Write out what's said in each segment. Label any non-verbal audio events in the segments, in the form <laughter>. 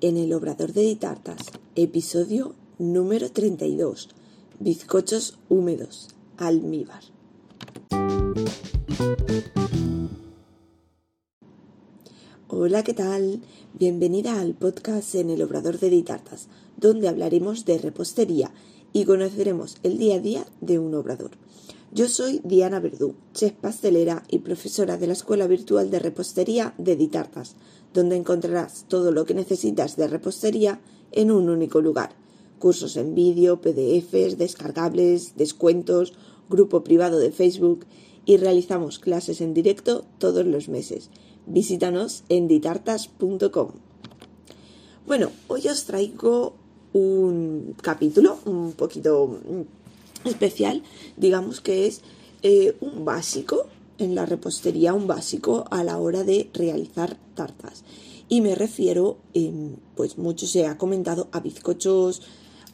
en el Obrador de Ditartas, episodio número 32, bizcochos húmedos, almíbar. Hola, ¿qué tal? Bienvenida al podcast en el Obrador de Ditartas, donde hablaremos de repostería y conoceremos el día a día de un obrador. Yo soy Diana Verdú, chef pastelera y profesora de la Escuela Virtual de Repostería de Ditartas, donde encontrarás todo lo que necesitas de repostería en un único lugar. Cursos en vídeo, PDFs, descargables, descuentos, grupo privado de Facebook y realizamos clases en directo todos los meses. Visítanos en ditartas.com. Bueno, hoy os traigo un capítulo un poquito especial, digamos que es eh, un básico en la repostería, un básico a la hora de realizar tartas. Y me refiero, pues mucho se ha comentado, a bizcochos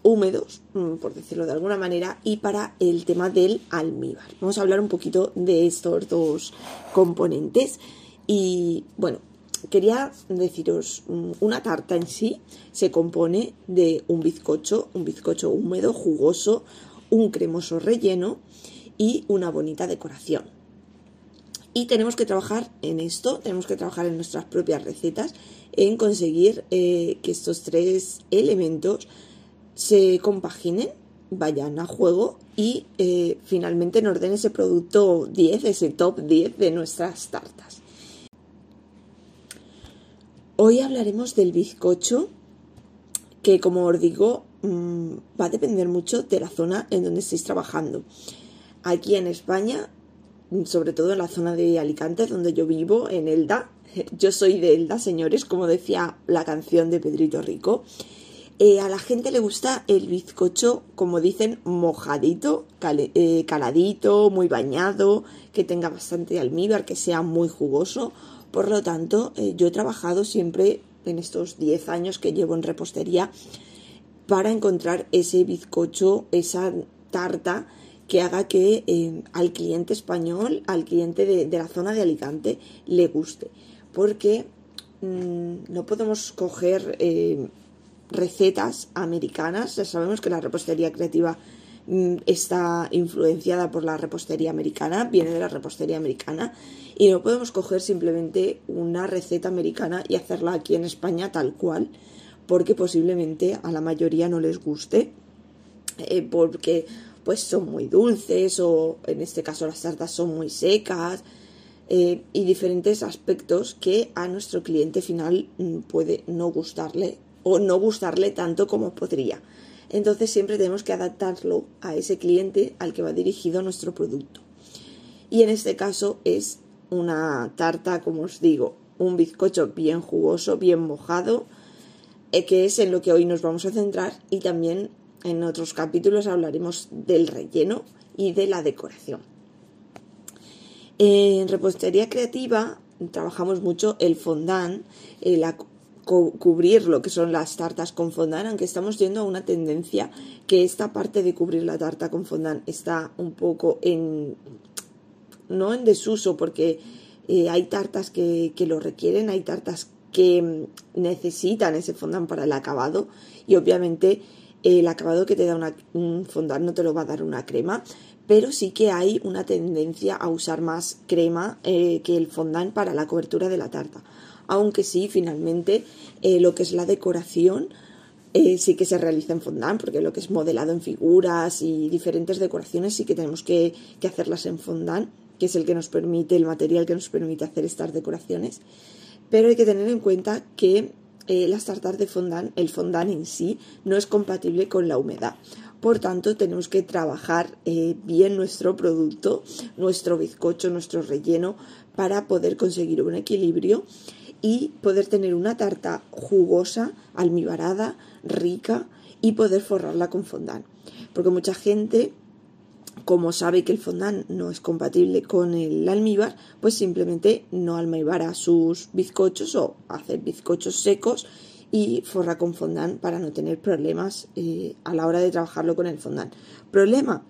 húmedos, mm, por decirlo de alguna manera, y para el tema del almíbar. Vamos a hablar un poquito de estos dos componentes. Y bueno, quería deciros, mm, una tarta en sí se compone de un bizcocho, un bizcocho húmedo, jugoso, un cremoso relleno y una bonita decoración. Y tenemos que trabajar en esto, tenemos que trabajar en nuestras propias recetas, en conseguir eh, que estos tres elementos se compaginen, vayan a juego y eh, finalmente nos den ese producto 10, ese top 10 de nuestras tartas. Hoy hablaremos del bizcocho que como os digo mm, va a depender mucho de la zona en donde estéis trabajando. Aquí en España sobre todo en la zona de Alicante, donde yo vivo, en Elda. <laughs> Yo soy de Elda, señores, como decía la canción de Pedrito Rico. Eh, a la gente le gusta el bizcocho, como dicen, mojadito, eh, caladito, muy bañado, que tenga bastante almíbar, que sea muy jugoso. Por lo tanto, eh, yo he trabajado siempre en estos 10 años que llevo en repostería para encontrar ese bizcocho, esa tarta que haga que eh, al cliente español, al cliente de, la zona de Alicante, le guste. Porque mm, no podemos coger eh, recetas americanas. Ya sabemos que la repostería creativa mm, está influenciada por la repostería americana, viene de la repostería americana. Y no podemos coger simplemente una receta americana y hacerla aquí en España tal cual, porque posiblemente a la mayoría no les guste. Eh, porque pues son muy dulces o en este caso las tartas son muy secas eh, y diferentes aspectos que a nuestro cliente final mm, puede no gustarle o no gustarle tanto como podría. Entonces siempre tenemos que adaptarlo a ese cliente al que va dirigido nuestro producto. Y en este caso es una tarta, como os digo, un bizcocho bien jugoso, bien mojado, que es en lo que hoy nos vamos a centrar y también en otros capítulos hablaremos del relleno y de la decoración. En repostería creativa trabajamos mucho el fondant, el cubrir lo que son las tartas con fondant, aunque estamos yendo a una tendencia que esta parte de cubrir la tarta con fondant está un poco en no en desuso porque eh, hay tartas que, que lo requieren, hay tartas que necesitan ese fondant para el acabado y obviamente el acabado que te da un fondant no te lo va a dar una crema, pero sí que hay una tendencia a usar más crema eh, que el fondant para la cobertura de la tarta. Aunque sí, finalmente, eh, lo que es la decoración eh, sí que se realiza en fondant, porque lo que es modelado en figuras y diferentes decoraciones sí que tenemos que hacerlas en fondant, que es el que nos permite, el material que nos permite hacer estas decoraciones. Pero hay que tener en cuenta que eh, las tartas de fondant, el fondant en sí, no es compatible con la humedad. Por tanto, tenemos que trabajar eh, bien nuestro producto, nuestro bizcocho, nuestro relleno, para poder conseguir un equilibrio y poder tener una tarta jugosa, almibarada, rica y poder forrarla con fondant. Porque mucha gente como sabe que el fondant no es compatible con el almíbar, pues simplemente no almíbara sus bizcochos o hacer bizcochos secos y forra con fondant para no tener problemas eh, a la hora de trabajarlo con el fondant. Problema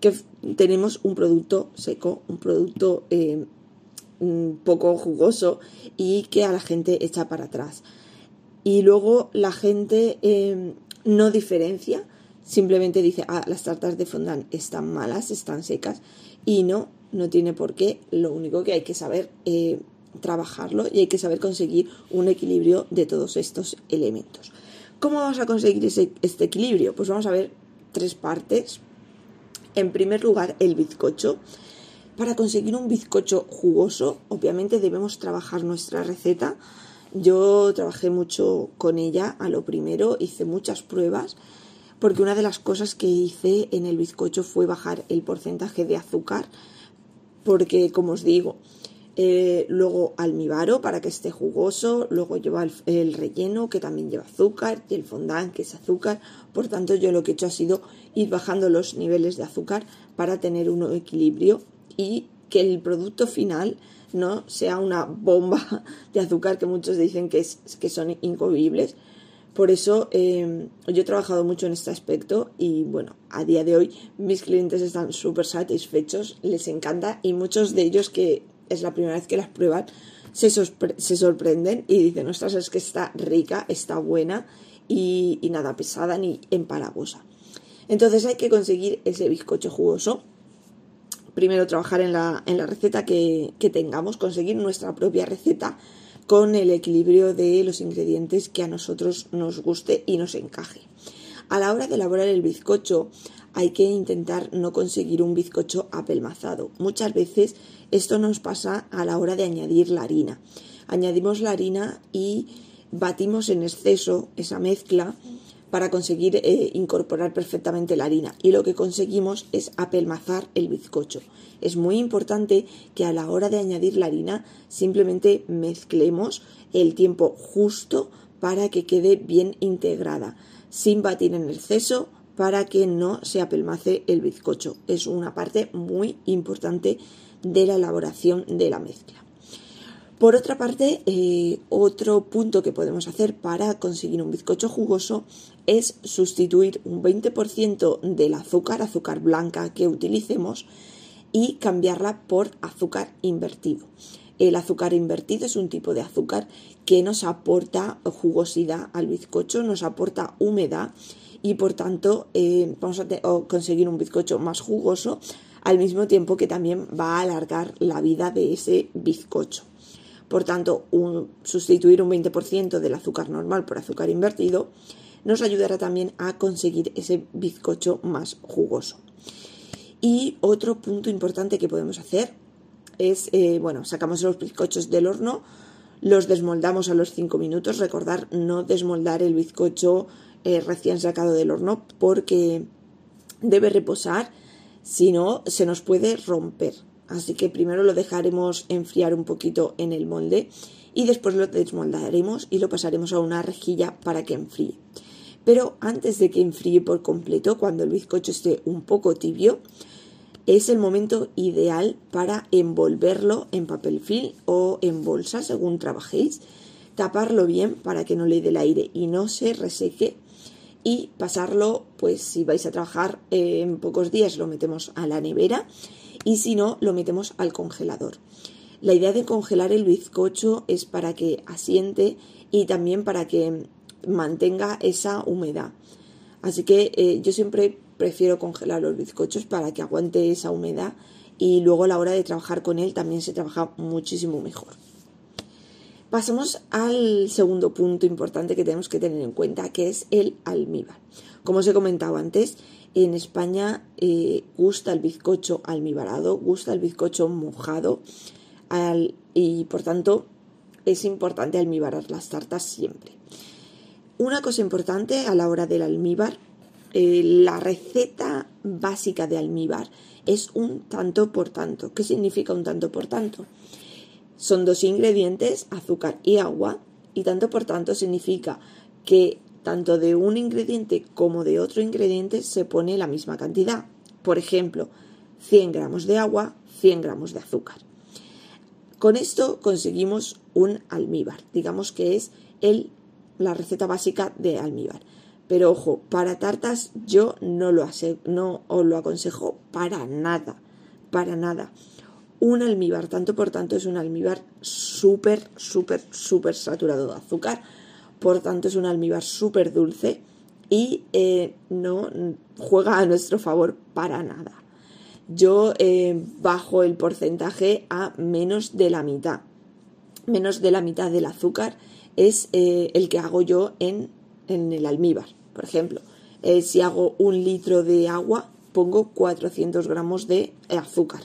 que tenemos un producto seco, un producto eh, poco jugoso y que a la gente echa para atrás. y luego la gente em, no diferencia, simplemente dice, ah, las tartas de fondant están malas, están secas, y no, no tiene por qué, lo único que hay que saber eh, trabajarlo y hay que saber conseguir un equilibrio de todos estos elementos. ¿Cómo vamos a conseguir este equilibrio? Pues vamos a ver tres partes. En primer lugar, el bizcocho. Para conseguir un bizcocho jugoso, obviamente debemos trabajar nuestra receta. Yo trabajé mucho con ella a lo primero, hice muchas pruebas, porque una de las cosas que hice en el bizcocho fue bajar el porcentaje de azúcar, porque como os digo, eh, luego almibaro para que esté jugoso, luego lleva el, relleno que también lleva azúcar y el fondant que es azúcar. Por tanto, yo lo que he hecho ha sido ir bajando los niveles de azúcar para tener un equilibrio y que el producto final no sea una bomba <laughs> de azúcar que muchos dicen que, es, que son incomibles. Por eso eh, yo he trabajado mucho en este aspecto y bueno, a día de hoy mis clientes están súper satisfechos, les encanta y muchos de ellos que es la primera vez que las prueban, se, se sorprenden y dicen, ostras, es que está rica, está buena y, nada pesada ni empalagosa. Entonces hay que conseguir ese bizcocho jugoso. Primero trabajar en la, en la receta que, que tengamos, conseguir nuestra propia receta con el equilibrio de los ingredientes que a nosotros nos guste y nos encaje. A la hora de elaborar el bizcocho hay que intentar no conseguir un bizcocho apelmazado. Muchas veces esto nos pasa a la hora de añadir la harina. Añadimos la harina y batimos en exceso esa mezcla para conseguir eh, incorporar perfectamente la harina y lo que conseguimos es apelmazar el bizcocho. Es muy importante que a la hora de añadir la harina simplemente mezclemos el tiempo justo para que quede bien integrada, sin batir en exceso para que no se apelmace el bizcocho. Es una parte muy importante de la elaboración de la mezcla. Por otra parte, eh, otro punto que podemos hacer para conseguir un bizcocho jugoso es sustituir un 20% del azúcar, azúcar blanca que utilicemos, y cambiarla por azúcar invertido. El azúcar invertido es un tipo de azúcar que nos aporta jugosidad al bizcocho, nos aporta humedad y por tanto eh, vamos a conseguir un bizcocho más jugoso al mismo tiempo que también va a alargar la vida de ese bizcocho. Por tanto, sustituir un 20% del azúcar normal por azúcar invertido nos ayudará también a conseguir ese bizcocho más jugoso. Y otro punto importante que podemos hacer es, eh, bueno, sacamos los bizcochos del horno, los desmoldamos a los 5 minutos. Recordar no desmoldar el bizcocho eh, recién sacado del horno porque debe reposar si no se nos puede romper. Así que primero lo dejaremos enfriar un poquito en el molde y después lo desmoldaremos y lo pasaremos a una rejilla para que enfríe. Pero antes de que enfríe por completo, cuando el bizcocho esté un poco tibio, es el momento ideal para envolverlo en papel film o en bolsa según trabajéis, taparlo bien para que no le dé el aire y no se reseque y pasarlo, pues si vais a trabajar en pocos días lo metemos a la nevera y si no lo metemos al congelador. La idea de congelar el bizcocho es para que asiente y también para que mantenga esa humedad. Así que eh, yo siempre prefiero congelar los bizcochos para que aguante esa humedad y luego a la hora de trabajar con él también se trabaja muchísimo mejor. Pasamos al segundo punto importante que tenemos que tener en cuenta, que es el almíbar. Como os he comentado antes, en España eh, gusta el bizcocho almibarado, gusta el bizcocho mojado y por tanto es importante almibarar las tartas siempre. Una cosa importante a la hora del almíbar, eh, la receta básica de almíbar es un tanto por tanto. ¿Qué significa un tanto por tanto? Son dos ingredientes, azúcar y agua, y tanto por tanto significa que tanto de un ingrediente como de otro ingrediente se pone la misma cantidad. Por ejemplo, 100 gramos de agua, 100 gramos de azúcar. Con esto conseguimos un almíbar, digamos que es el, la receta básica de almíbar. Pero ojo, para tartas yo no lo, no os lo aconsejo para nada, para nada un almíbar, tanto por tanto es un almíbar súper, súper, súper saturado de azúcar, por tanto es un almíbar súper dulce y eh, no juega a nuestro favor para nada. Yo eh, bajo el porcentaje a menos de la mitad. Menos de la mitad del azúcar es eh, el que hago yo en, en, el almíbar. Por ejemplo, si hago un litro de agua, pongo 400 gramos de azúcar.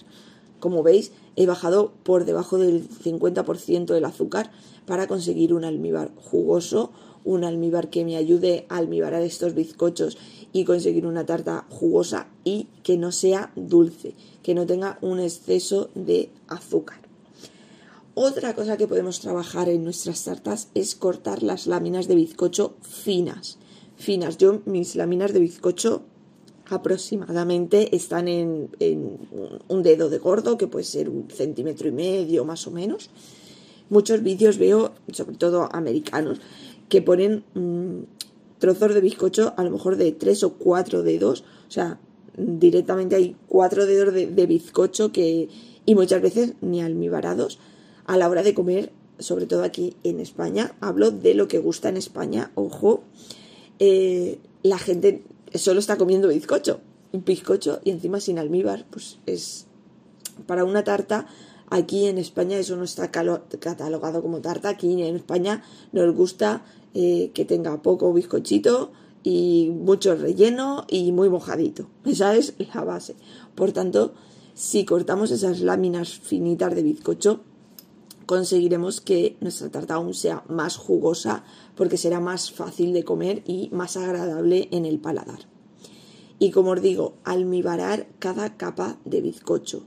Como veis, he bajado por debajo del 50% del azúcar para conseguir un almíbar jugoso, un almíbar que me ayude a almíbarar estos bizcochos y conseguir una tarta jugosa y que no sea dulce, que no tenga un exceso de azúcar. Otra cosa que podemos trabajar en nuestras tartas es cortar las láminas de bizcocho finas. Finas. Yo mis láminas de bizcocho aproximadamente están en, un dedo de gordo, que puede ser un centímetro y medio más o menos. Muchos vídeos veo, sobre todo americanos, que ponen trozos de bizcocho a lo mejor de tres o cuatro dedos, o sea, directamente hay cuatro dedos de, bizcocho que, y muchas veces ni almibarados, a la hora de comer, sobre todo aquí en España, hablo de lo que gusta en España, ojo, eh, la gente solo está comiendo bizcocho, un bizcocho y encima sin almíbar, pues es para una tarta. Aquí en España eso no está catalogado como tarta. Aquí en España nos gusta eh, que tenga poco bizcochito y mucho relleno y muy mojadito. Esa es la base. Por tanto, si cortamos esas láminas finitas de bizcocho, conseguiremos que nuestra tarta aún sea más jugosa porque será más fácil de comer y más agradable en el paladar. Y como os digo, almibarar cada capa de bizcocho.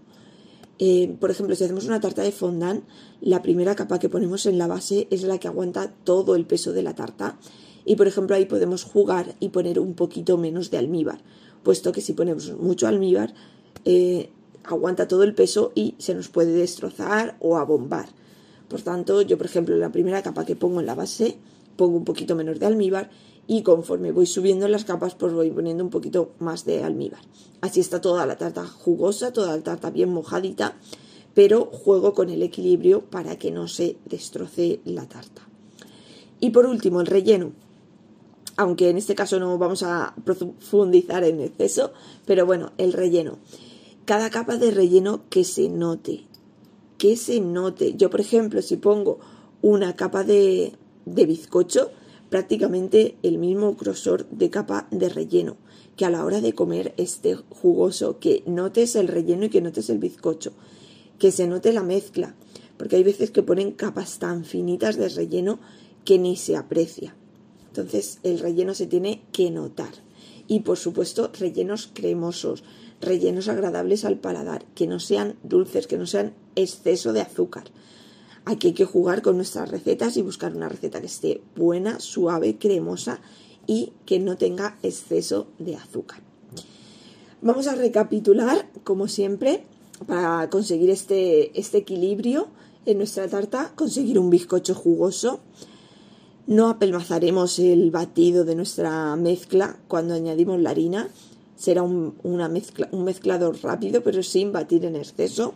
Eh, por ejemplo, si hacemos una tarta de fondant, la primera capa que ponemos en la base es la que aguanta todo el peso de la tarta. Y por ejemplo, ahí podemos jugar y poner un poquito menos de almíbar, puesto que si ponemos mucho almíbar, eh, aguanta todo el peso y se nos puede destrozar o abombar. Por tanto, yo, por ejemplo, la primera capa que pongo en la base, pongo un poquito menos de almíbar y conforme voy subiendo las capas, pues voy poniendo un poquito más de almíbar. Así está toda la tarta jugosa, toda la tarta bien mojadita, pero juego con el equilibrio para que no se destroce la tarta. Y por último, el relleno. Aunque en este caso no vamos a profundizar en exceso, pero bueno, el relleno. Cada capa de relleno que se note, que se note. Yo, por ejemplo, si pongo una capa de, de bizcocho, prácticamente el mismo grosor de capa de relleno, que a la hora de comer esté jugoso, que notes el relleno y que notes el bizcocho, que se note la mezcla, porque hay veces que ponen capas tan finitas de relleno que ni se aprecia. Entonces el relleno se tiene que notar. Y por supuesto rellenos cremosos, rellenos agradables al paladar, que no sean dulces, que no sean exceso de azúcar. Aquí hay que jugar con nuestras recetas y buscar una receta que esté buena, suave, cremosa y que no tenga exceso de azúcar. Vamos a recapitular, como siempre, para conseguir este, este equilibrio en nuestra tarta, conseguir un bizcocho jugoso. No apelmazaremos el batido de nuestra mezcla cuando añadimos la harina. Será una mezcla, un mezclador rápido, pero sin batir en exceso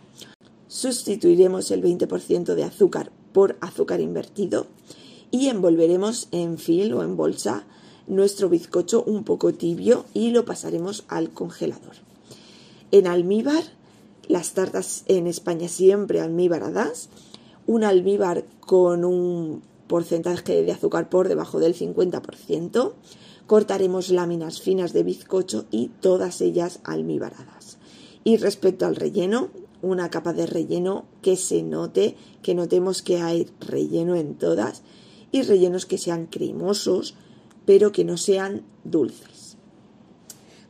sustituiremos el 20% de azúcar por azúcar invertido y envolveremos en fil o en bolsa nuestro bizcocho un poco tibio y lo pasaremos al congelador. En almíbar, las tartas en España siempre almíbaradas, un almíbar con un porcentaje de azúcar por debajo del 50%, cortaremos láminas finas de bizcocho y todas ellas almíbaradas. Y respecto al relleno, una capa de relleno que se note, que notemos que hay relleno en todas y rellenos que sean cremosos, pero que no sean dulces.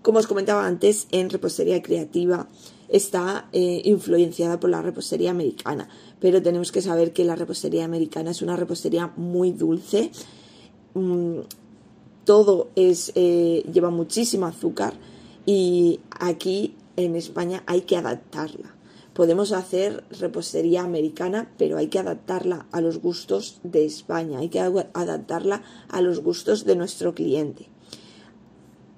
Como os comentaba antes, en repostería creativa está eh, influenciada por la repostería americana, pero tenemos que saber que la repostería americana es una repostería muy dulce. Mm, todo es, eh, lleva muchísimo azúcar y aquí en España hay que adaptarla. Podemos hacer repostería americana, pero hay que adaptarla a los gustos de España, hay que adaptarla a los gustos de nuestro cliente.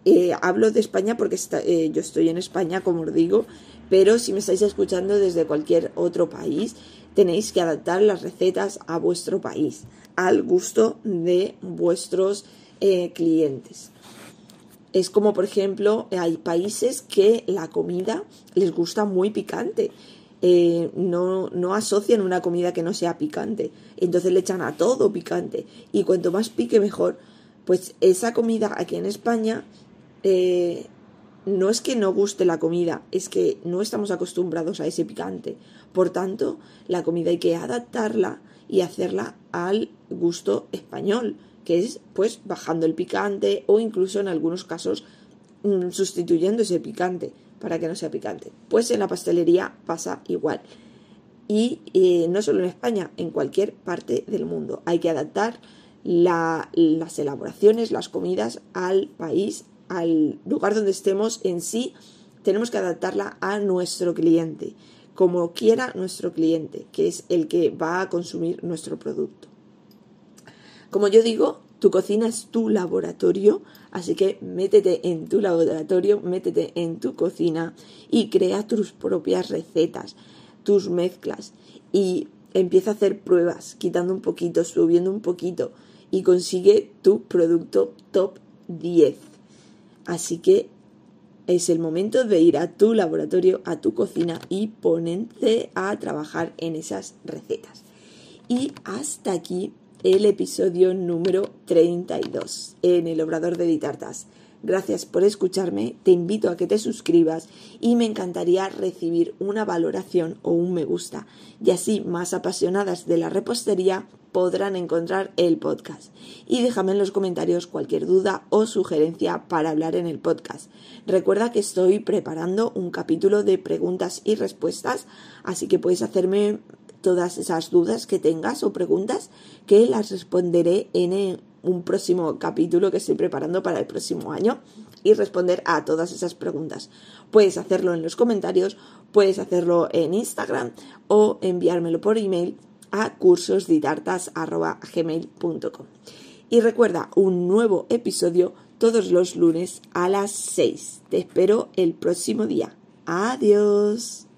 Eh, hablo de España porque eh, yo estoy en España, como os digo, pero si me estáis escuchando desde cualquier otro país, tenéis que adaptar las recetas a vuestro país, al gusto de vuestros eh, clientes. Es como, por ejemplo, hay países que la comida les gusta muy picante. Eh, no, no, asocian una comida que no sea picante. Entonces le echan a todo picante. Y cuanto más pique, mejor. Pues esa comida aquí en España eh, no es que no guste la comida, es que no estamos acostumbrados a ese picante. Por tanto, la comida hay que adaptarla y hacerla al gusto español que es pues bajando el picante o incluso en algunos casos mm, sustituyendo ese picante para que no sea picante. Pues en la pastelería pasa igual. Y eh, no solo en España, en cualquier parte del mundo. Hay que adaptar las elaboraciones, las comidas al país, al lugar donde estemos en sí. Tenemos que adaptarla a nuestro cliente, como quiera nuestro cliente, que es el que va a consumir nuestro producto. Como yo digo, tu cocina es tu laboratorio, así que métete en tu laboratorio, métete en tu cocina y crea tus propias recetas, tus mezclas y empieza a hacer pruebas, quitando un poquito, subiendo un poquito y consigue tu producto top 10. Así que es el momento de ir a tu laboratorio, a tu cocina y ponerte a trabajar en esas recetas. Y hasta aquí el episodio número 32 en el Obrador de Ditartas. Gracias por escucharme, te invito a que te suscribas y me encantaría recibir una valoración o un me gusta y así más apasionadas de la repostería podrán encontrar el podcast. Y déjame en los comentarios cualquier duda o sugerencia para hablar en el podcast. Recuerda que estoy preparando un capítulo de preguntas y respuestas, así que puedes hacerme todas esas dudas que tengas o preguntas que las responderé en un próximo capítulo que estoy preparando para el próximo año y responder a todas esas preguntas. Puedes hacerlo en los comentarios, puedes hacerlo en Instagram o enviármelo por email a cursosditartas.gmail.com. Y recuerda, un nuevo episodio todos los lunes a las 6. Te espero el próximo día. Adiós.